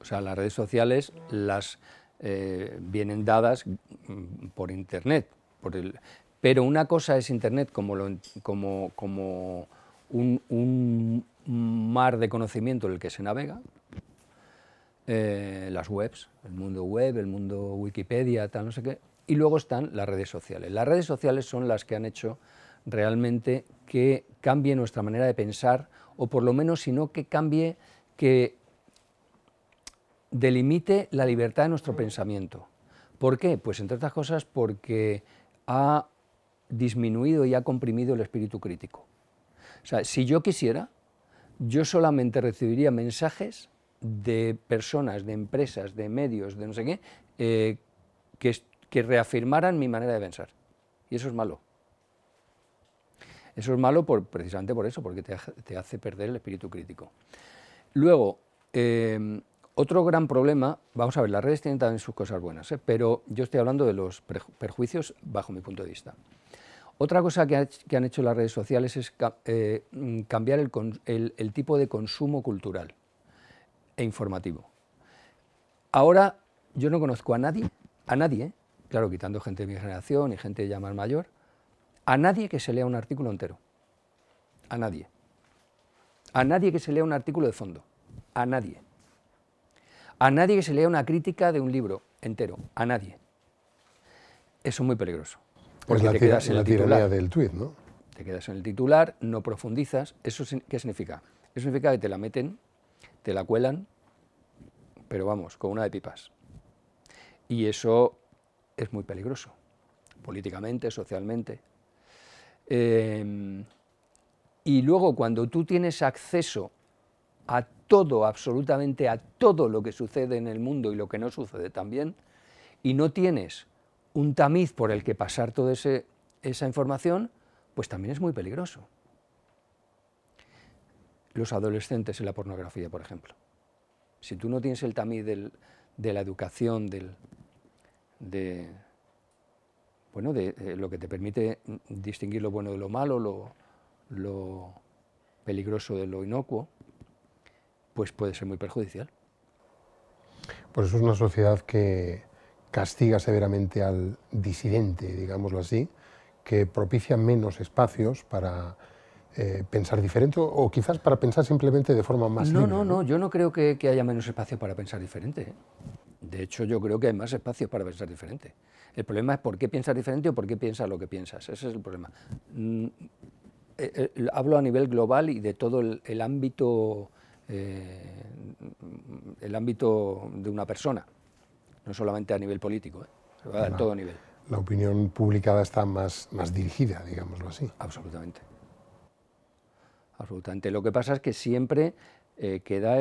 O sea, las redes sociales las eh, vienen dadas mm, por Internet, pero una cosa es Internet como, como, como un, un mar de conocimiento en el que se navega, eh, las webs, el mundo web, el mundo Wikipedia, tal, no sé qué, y luego están las redes sociales. Las redes sociales son las que han hecho realmente que cambie nuestra manera de pensar, o por lo menos, si no, que cambie, que delimite la libertad de nuestro pensamiento. ¿Por qué? Pues entre otras cosas porque ha disminuido y ha comprimido el espíritu crítico. O sea, si yo quisiera, yo solamente recibiría mensajes de personas, de empresas, de medios, de no sé qué, eh, que, que reafirmaran mi manera de pensar. Y eso es malo. Eso es malo precisamente por eso, porque te, hace perder el espíritu crítico. Luego, eh, otro gran problema, vamos a ver, las redes tienen también sus cosas buenas, ¿eh? pero yo estoy hablando de los perjuicios bajo mi punto de vista. Otra cosa que, han hecho las redes sociales es cambiar el tipo de consumo cultural e informativo. Ahora yo no conozco a nadie, a nadie, ¿eh? claro, quitando gente de mi generación y gente ya más mayor, a nadie que se lea un artículo entero. A nadie. A nadie que se lea un artículo de fondo. A nadie. A nadie que se lea una crítica de un libro entero. A nadie. Eso es muy peligroso. Porque la te quedas en el titular. del tuit, ¿no? Te quedas en el titular, no profundizas. ¿Eso qué significa? Eso significa que te la meten te la cuelan, pero vamos, con una de pipas. Y eso es muy peligroso, políticamente, socialmente. Em, y luego cuando tú tienes acceso a todo, absolutamente a todo lo que sucede en el mundo y lo que no sucede también, y no tienes un tamiz por el que pasar toda esa información, pues también es muy peligroso. Los adolescentes en la pornografía, por ejemplo. Si tú no tienes el tamiz de la educación, de, bueno, de, eh, lo que te permite distinguir lo bueno de lo malo, lo, lo peligroso de lo inocuo, pues puede ser muy perjudicial. Por eso es una sociedad que castiga severamente al disidente, digámoslo así, que propicia menos espacios para eh, pensar diferente o quizás para pensar simplemente de forma más no, libre. No, no, yo no creo que, haya menos espacio para pensar diferente. ¿eh? De hecho, yo creo que hay más espacio para pensar diferente. El problema es por qué piensas diferente o por qué piensas lo que piensas. Ese es el problema. Mm, eh, hablo a nivel global y de todo el, ámbito, el ámbito de una persona, no solamente a nivel político, se va a todo nivel. La opinión publicada está más, más dirigida, digámoslo así. Absolutamente absolutamente. Lo que pasa es que siempre eh, queda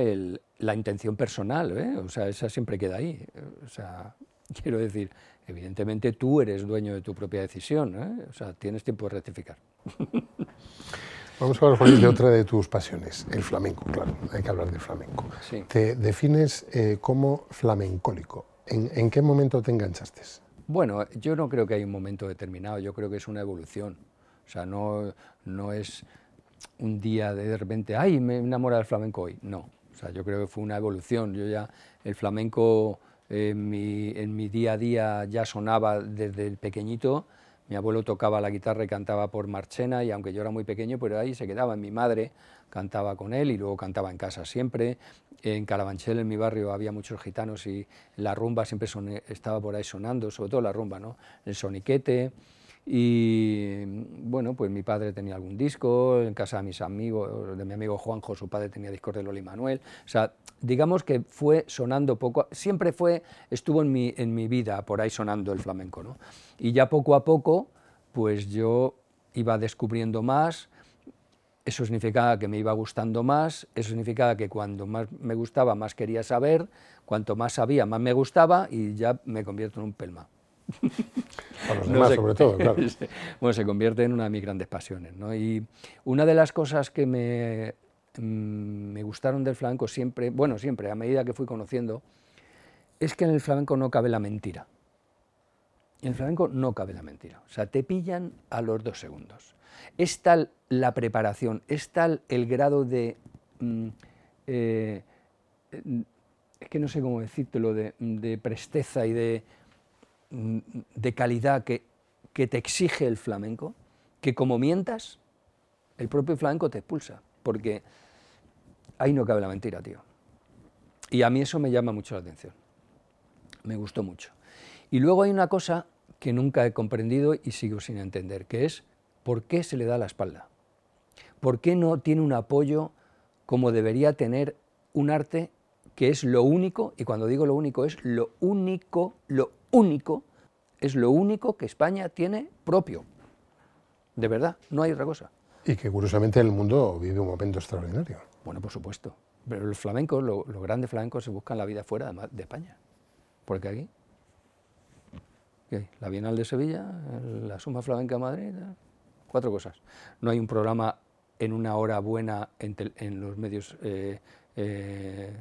la intención personal, ¿eh? o sea, esa siempre queda ahí. O sea, quiero decir, evidentemente tú eres dueño de tu propia decisión, ¿eh? o sea, tienes tiempo de rectificar. Vamos a hablar, de otra de tus pasiones, el flamenco, claro, hay que hablar del flamenco. Te defines como flamencólico. ¿En, ¿En, qué momento te enganchaste? Bueno, yo no creo que haya un momento determinado, yo creo que es una evolución. O sea, no, no es un día de repente, ay, me enamora del flamenco hoy. No, o sea, yo creo que fue una evolución. Yo ya, el flamenco en mi, en mi día a día ya sonaba desde el pequeñito. Mi abuelo tocaba la guitarra y cantaba por Marchena, y aunque yo era muy pequeño, pero ahí se quedaba. Mi madre cantaba con él y luego cantaba en casa siempre. En Carabanchel, en mi barrio, había muchos gitanos y la rumba siempre estaba por ahí sonando, sobre todo la rumba, ¿no? El soniquete. Y bueno, pues mi padre tenía algún disco, en casa de mis amigos, de mi amigo Juanjo, su padre tenía discos de Loli Manuel. O sea, digamos que fue sonando poco, siempre fue, estuvo en mi, en mi vida por ahí sonando el flamenco, ¿no? Y ya poco a poco, pues yo iba descubriendo más, eso significaba que me iba gustando más, eso significaba que cuando más me gustaba, más quería saber, cuanto más sabía, más me gustaba y ya me convierto en un pelma. Para los demás, sobre todo, claro. bueno, se convierte en una de mis grandes pasiones. ¿no? Y una de las cosas que me, mm, me gustaron del flamenco siempre, bueno, siempre, a medida que fui conociendo, es que en el flamenco no cabe la mentira. En el flamenco no cabe la mentira. O sea, te pillan a los dos segundos. Es tal la preparación, es tal el grado de... Mm, eh, es que no sé cómo decírtelo, de, de presteza y de de calidad que, que te exige el flamenco, que como mientas, el propio flamenco te expulsa, porque ahí no cabe la mentira, tío. Y a mí eso me llama mucho la atención. Me gustó mucho. Y luego hay una cosa que nunca he comprendido y sigo sin entender, que es por qué se le da la espalda. ¿Por qué no tiene un apoyo como debería tener un arte que es lo único, y cuando digo lo único es lo único, lo único, es lo único que España tiene propio. De verdad, no hay otra cosa. Y que curiosamente el mundo vive un momento extraordinario. Bueno, por supuesto. Pero los flamencos, los, grandes flamencos se buscan la vida fuera de España. Porque aquí, la Bienal de Sevilla, la Suma Flamenca de Madrid, cuatro cosas. No hay un programa en una hora buena en, los medios eh, eh,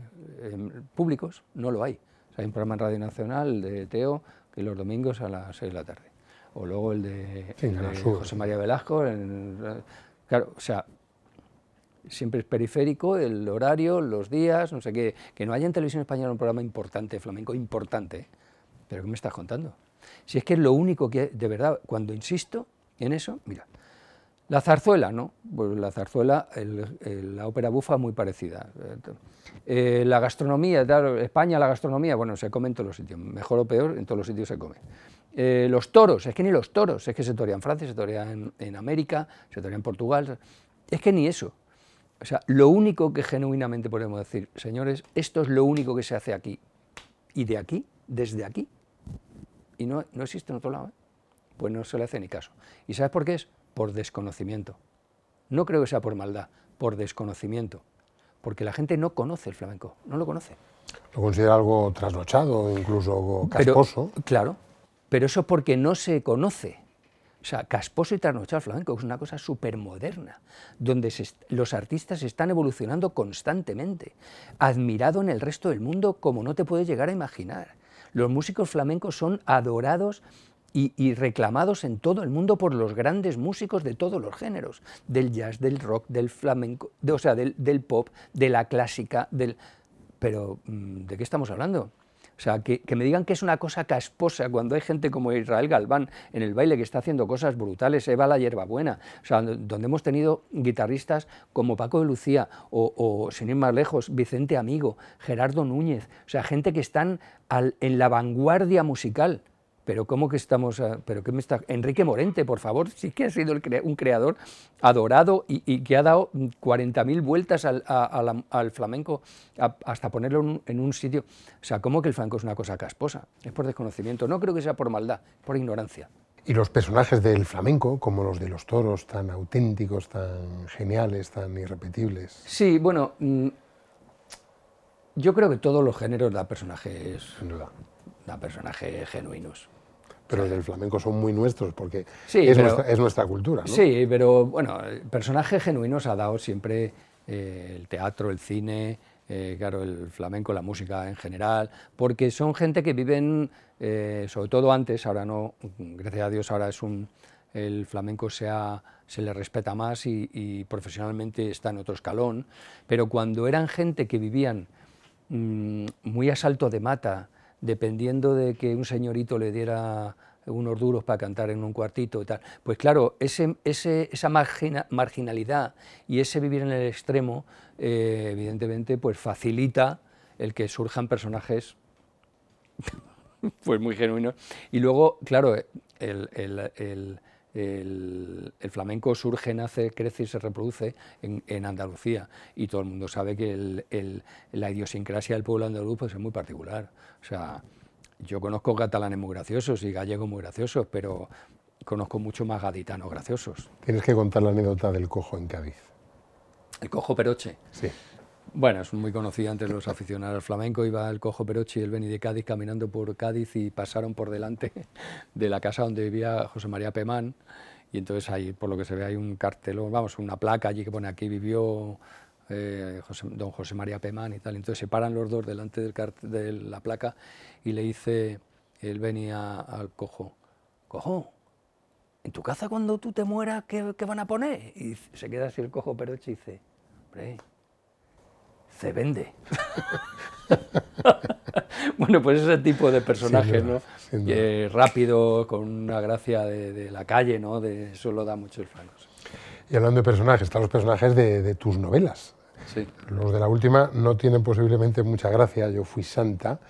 públicos, no lo hay hay un programa en Radio Nacional de Teo que los domingos a las 6 de la tarde. O luego el de, José María Velasco. claro, o sea, siempre es periférico, el horario, los días, no sé qué. Que no haya en televisión española un programa importante, flamenco, importante. ¿Pero qué me estás contando? Si es que es lo único que, de verdad, cuando insisto en eso, mira, la zarzuela, ¿no? Pues la zarzuela, la ópera bufa muy parecida. Eh, la gastronomía, España, la gastronomía, bueno, se come en todos los sitios, mejor o peor, en todos los sitios se come. Eh, los toros, es que ni los toros, es que se torean en Francia, se torean en, América, se torean en Portugal, es que ni eso. O sea, lo único que genuinamente podemos decir, señores, esto es lo único que se hace aquí. Y de aquí, desde aquí. Y no, no existe en otro lado. ¿eh? Pues no se le hace ni caso. ¿Y sabes por qué es? Por desconocimiento. No creo que sea por maldad, por desconocimiento, porque la gente no conoce el flamenco, no lo conoce. Lo considera algo trasnochado, incluso casposo. claro, pero eso porque no se conoce. O sea, casposo y trasnochado el flamenco es una cosa súper moderna, donde los artistas están evolucionando constantemente, admirado en el resto del mundo como no te puedes llegar a imaginar. Los músicos flamencos son adorados y, reclamados en todo el mundo por los grandes músicos de todos los géneros, del jazz, del rock, del flamenco, o sea, del, pop, de la clásica, del... Pero, mm, ¿de qué estamos hablando? O sea, que, me digan que es una cosa casposa cuando hay gente como Israel Galván en el baile que está haciendo cosas brutales, Eva la hierbabuena, o sea, donde hemos tenido guitarristas como Paco de Lucía o, o sin ir más lejos, Vicente Amigo, Gerardo Núñez, o sea, gente que están en la vanguardia musical pero ¿cómo que estamos, pero qué me está, Enrique Morente, por favor, sí que ha sido un creador adorado y, que ha dado 40.000 vueltas al, al flamenco hasta ponerlo en un, sitio. O sea, ¿cómo que el flamenco es una cosa casposa? Es por desconocimiento, no creo que sea por maldad, por ignorancia. Y los personajes del flamenco, como los de los toros, tan auténticos, tan geniales, tan irrepetibles. Sí, bueno, mm, yo creo que todos los géneros da personajes, da personajes genuinos pero del flamenco son muy nuestros porque es, nuestra, cultura. ¿no? Sí, pero bueno, personajes genuinos ha dado siempre eh, el teatro, el cine, eh, claro, el flamenco, la música en general, porque son gente que viven, eh, sobre todo antes, ahora no, gracias a Dios ahora es un, el flamenco se, se le respeta más y, profesionalmente está en otro escalón, pero cuando eran gente que vivían mm, muy a salto de mata, dependiendo de que un señorito le diera unos duros para cantar en un cuartito y tal. Pues claro, ese, esa marginalidad y ese vivir en el extremo, eh, evidentemente, pues facilita el que surjan personajes pues muy genuinos. Y luego, claro, el, flamenco surge, nace, crece y se reproduce en, Andalucía. Y todo el mundo sabe que la idiosincrasia del pueblo andaluz pues, es muy particular. O sea, yo conozco catalanes muy graciosos y gallegos muy graciosos, pero conozco mucho más gaditanos graciosos. Tienes que contar la anécdota del cojo en Cádiz. El cojo Peroche. Sí. Bueno, es muy conocido entre los aficionados al flamenco. Iba el cojo Peroche y el Beni de Cádiz caminando por Cádiz y pasaron por delante de la casa donde vivía José María Pemán. Y entonces ahí, por lo que se ve, hay un cartelón, vamos, una placa allí que pone aquí vivió eh, don José María Pemán y tal. Entonces se paran los dos delante del de la placa y le dice, él venía al cojo, cojo, ¿en tu casa cuando tú te mueras qué, van a poner? Y se queda así el cojo peroche y dice, hombre, se vende. bueno, pues ese tipo de personaje, ¿no? rápido, con una gracia de, la calle, ¿no? De, eso lo da mucho el Francos. Y hablando de personajes, están los personajes de, tus novelas. Sí. Los de la última no tienen posiblemente mucha gracia. Yo fui santa,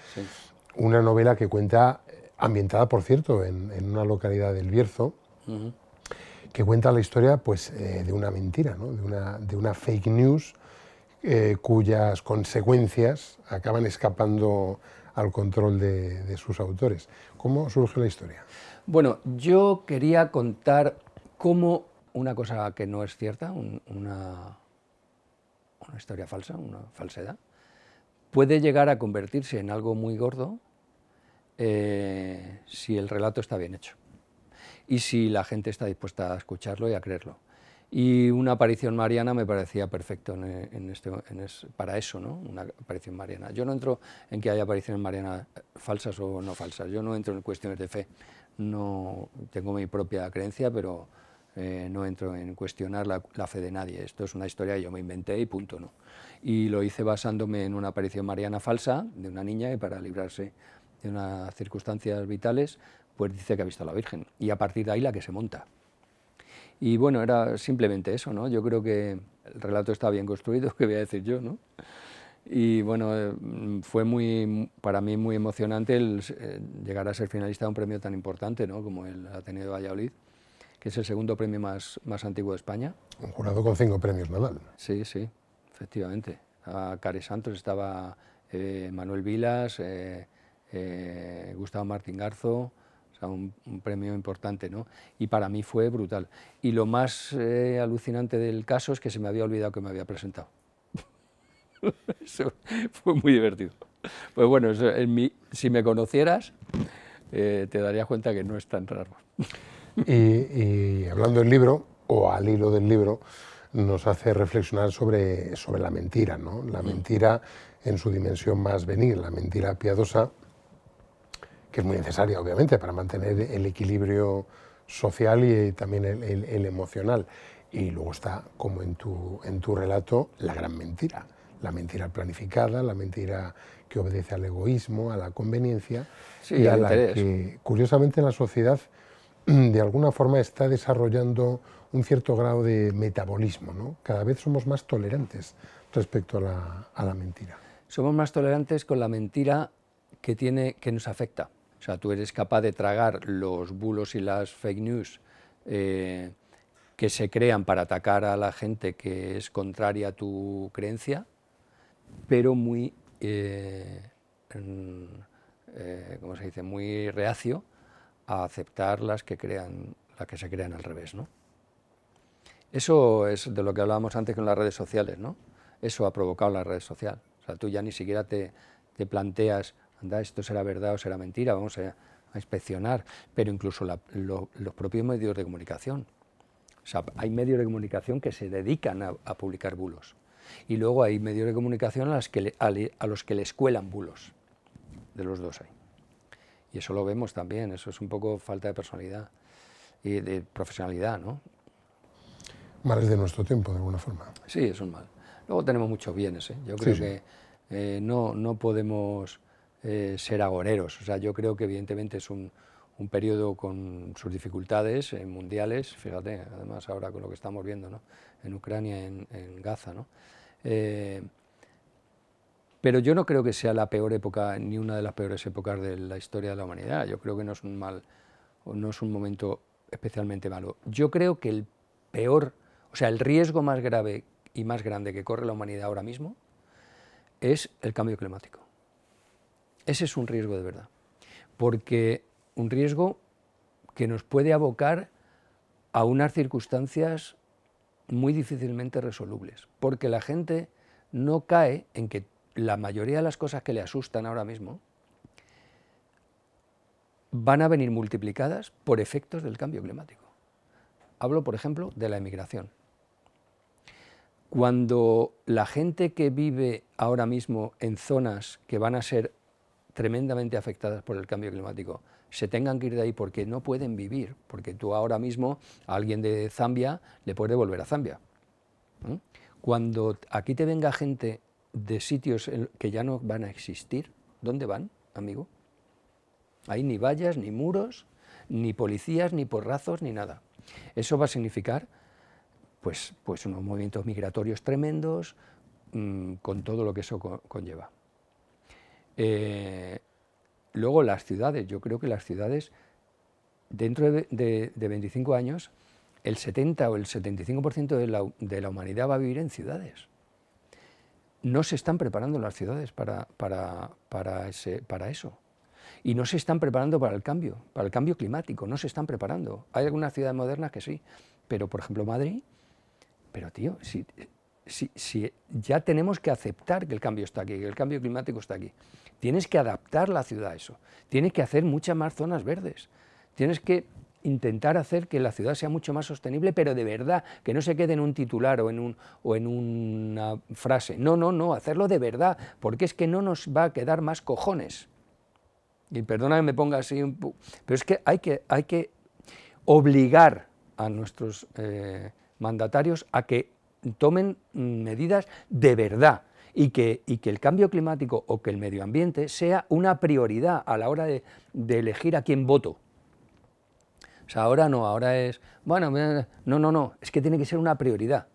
una novela que cuenta, ambientada por cierto, en, una localidad del Bierzo, que cuenta la historia pues, eh, de una mentira, ¿no? de, una, de, una, fake news eh, cuyas consecuencias acaban escapando al control de, sus autores. ¿Cómo surge la historia? Bueno, yo quería contar cómo una cosa que no es cierta, una, una historia falsa, una falsedad, puede llegar a convertirse en algo muy gordo eh, si el relato está bien hecho y si la gente está dispuesta a escucharlo y a creerlo. Y una aparición mariana me parecía perfecto en, este, para eso, ¿no? una aparición mariana. Yo no entro en que haya apariciones marianas falsas o no falsas, yo no entro en cuestiones de fe, no tengo mi propia creencia, pero eh, no entro en cuestionar la, fe de nadie. Esto es una historia que yo me inventé y punto. ¿no? Y lo hice basándome en una aparición mariana falsa de una niña y para librarse de unas circunstancias vitales, pues dice que ha visto a la Virgen. Y a partir de ahí la que se monta. Y bueno, era simplemente eso, ¿no? Yo creo que el relato está bien construido, que voy a decir yo, ¿no? Y bueno, eh, fue muy, para mí muy emocionante el, eh, llegar a ser finalista de un premio tan importante, ¿no? Como el Ateneo de Valladolid que es el segundo premio más, más antiguo de España. Un jurado con cinco premios Nadal. Sí, sí, efectivamente. A Care Santos estaba eh, Manuel Vilas, eh, eh, Gustavo Martín Garzo, sea, un, premio importante, ¿no? Y para mí fue brutal. Y lo más eh, alucinante del caso es que se me había olvidado que me había presentado. Eso fue muy divertido. Pues bueno, si me conocieras, eh, te darías cuenta que no es tan raro. Y, hablando del libro, o al hilo del libro, nos hace reflexionar sobre, sobre la mentira, ¿no? La mm. mentira en su dimensión más venir, la mentira piadosa, que es muy necesaria, obviamente, para mantener el equilibrio social y también el, emocional. Y luego está, como en tu, en tu relato, la gran mentira. La mentira planificada, la mentira que obedece al egoísmo, a la conveniencia, y a la que, curiosamente, la sociedad de alguna forma está desarrollando un cierto grado de metabolismo. ¿no? Cada vez somos más tolerantes respecto a la, a la mentira somos más tolerantes con la mentira que, tiene, que nos afecta. O sea, tú eres capaz de tragar los bulos y las fake news eh, que se crean para atacar a la gente que es contraria a tu creencia, pero muy, eh, eh, ¿cómo se dice? Muy reacio a aceptar las que, crean, las que se crean al revés, ¿no? Eso es de lo que hablábamos antes con las redes sociales, ¿no? Eso ha provocado la red social. O sea, tú ya ni siquiera te, planteas, anda, esto será verdad o será mentira, vamos a, inspeccionar, pero incluso los propios medios de comunicación. O sea, hay medios de comunicación que se dedican a, publicar bulos. Y luego hay medios de comunicación a, que a, los que les cuelan bulos. De los dos hay. Y eso lo vemos también, eso es un poco falta de personalidad y de profesionalidad, ¿no? Males de nuestro tiempo, de alguna forma. Sí, es un mal. Luego tenemos muchos bienes. ¿eh? Yo creo que eh, no, no, podemos eh, ser agoreros. O sea, yo creo que evidentemente es un, periodo con sus dificultades mundiales. Fíjate, además ahora con lo que estamos viendo ¿no? en Ucrania, en, Gaza. ¿no? pero yo no creo que sea la peor época, ni una de las peores épocas de la historia de la humanidad. Yo creo que no es un mal, no es un momento especialmente malo. Yo creo que el peor, o sea, el riesgo más grave y más grande que corre la humanidad ahora mismo es el cambio climático. Ese es un riesgo de verdad, porque un riesgo que nos puede abocar a unas circunstancias muy difícilmente resolubles, porque la gente no cae en que la mayoría de las cosas que le asustan ahora mismo van a venir multiplicadas por efectos del cambio climático. Hablo, por ejemplo, de la emigración. Cuando la gente que vive ahora mismo en zonas que van a ser tremendamente afectadas por el cambio climático se tengan que ir de ahí porque no pueden vivir, porque tú ahora mismo a alguien de Zambia le puedes devolver a Zambia. Cuando aquí te venga gente de sitios que ya no van a existir, ¿dónde van, amigo? Hay ni vallas, ni muros, ni policías, ni porrazos, ni nada. Eso va a significar pues, pues unos movimientos migratorios tremendos, mm, con todo lo que eso conlleva. Eh, luego las ciudades, yo creo que las ciudades, dentro de, 25 años, el 70 o el 75% de la, de la, humanidad va a vivir en ciudades. No se están preparando las ciudades para, para, para, ese, para eso. Y no se están preparando para el cambio, para el cambio climático, no se están preparando. Hay algunas ciudades modernas que sí, pero por ejemplo Madrid pero tío, si, si, ya tenemos que aceptar que el cambio está aquí, que el cambio climático está aquí, tienes que adaptar la ciudad a eso, tienes que hacer muchas más zonas verdes, tienes que intentar hacer que la ciudad sea mucho más sostenible, pero de verdad, que no se quede en un titular o en, un, o en una frase. No, no, no, hacerlo de verdad, porque es que no nos va a quedar más cojones. Y perdona que me ponga así, un pero es que hay que, hay que obligar a nuestros... Eh, mandatarios a que tomen medidas de verdad y que, y que el cambio climático o que el medio ambiente sea una prioridad a la hora de, elegir a quién voto. O sea, ahora no, ahora es, bueno, no, no, no, es que tiene que ser una prioridad.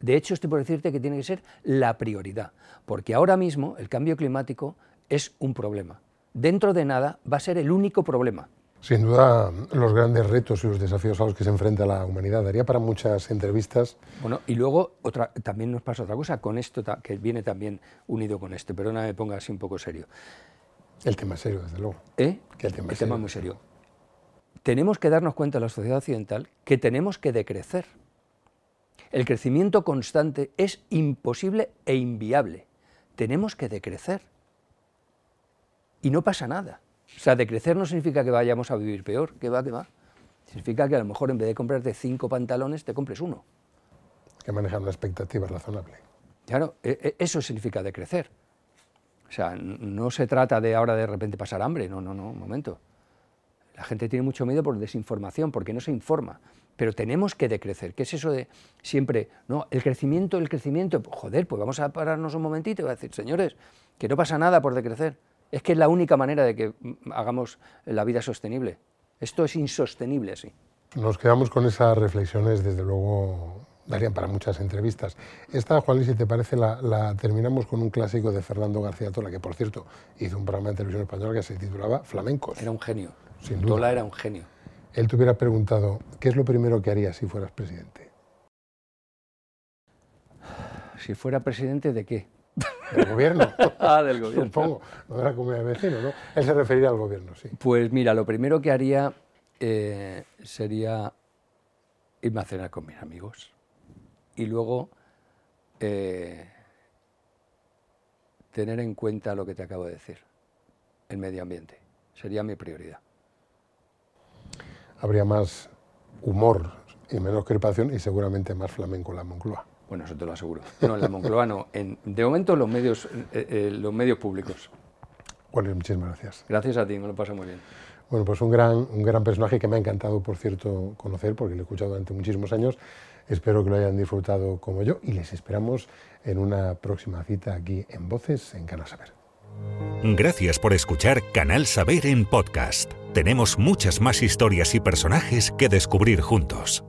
De hecho, estoy por decirte que tiene que ser la prioridad, porque ahora mismo el cambio climático es un problema. Dentro de nada va a ser el único problema. Sin duda, los grandes retos y los desafíos a los que se enfrenta la humanidad. Daría para muchas entrevistas. Bueno, y luego otra, también nos pasa otra cosa con esto, que viene también unido con esto. Perdona, me ponga así un poco serio. El tema serio, desde luego. ¿Eh? el tema, el tema muy serio. tenemos que darnos cuenta en la sociedad occidental que tenemos que decrecer. El crecimiento constante es imposible e inviable. Tenemos que decrecer. Y no pasa nada. O sea, decrecer no significa que vayamos a vivir peor, que va, que va. Significa que a lo mejor en vez de comprarte cinco pantalones, te compres uno. Que manejar una expectativa razonable. Claro, e, e, eso significa decrecer. O sea, no se trata de ahora de repente pasar hambre, no, no, no, un momento. La gente tiene mucho miedo por desinformación, porque no se informa. Pero tenemos que decrecer. ¿Qué es eso de siempre, no, el crecimiento, el crecimiento? Joder, pues vamos a pararnos un momentito y a decir, señores, que no pasa nada por decrecer. Es que es la única manera de que hagamos la vida sostenible. Esto es insostenible así. Nos quedamos con esas reflexiones, desde luego darían para muchas entrevistas. Esta, Juan Luis, si te parece, la, terminamos con un clásico de Fernando García Tola, que por cierto hizo un programa de televisión española que se titulaba Flamencos. Era un genio. Sin duda. Tola era un genio. Él te hubiera preguntado, ¿qué es lo primero que harías si fueras presidente? Si fuera presidente, ¿de qué? Del gobierno. ah, del gobierno. Supongo, no de la comunidad de vecinos, ¿no? Él se refería al gobierno, sí. Pues mira, lo primero que haría eh, sería irme a cenar con mis amigos y luego eh, tener en cuenta lo que te acabo de decir, el medio ambiente. Sería mi prioridad. Habría más humor y menos crepación y seguramente más flamenco en la Moncloa. Bueno, eso te lo aseguro. No, en la Moncloa no. En, de momento los medios, eh, eh, los medios públicos. Bueno, muchísimas gracias. Gracias a ti, me lo paso muy bien. Bueno, pues un gran, un gran personaje que me ha encantado, por cierto, conocer, porque lo he escuchado durante muchísimos años. Espero que lo hayan disfrutado como yo y les esperamos en una próxima cita aquí en Voces en Canal Saber. Gracias por escuchar Canal Saber en podcast. Tenemos muchas más historias y personajes que descubrir juntos.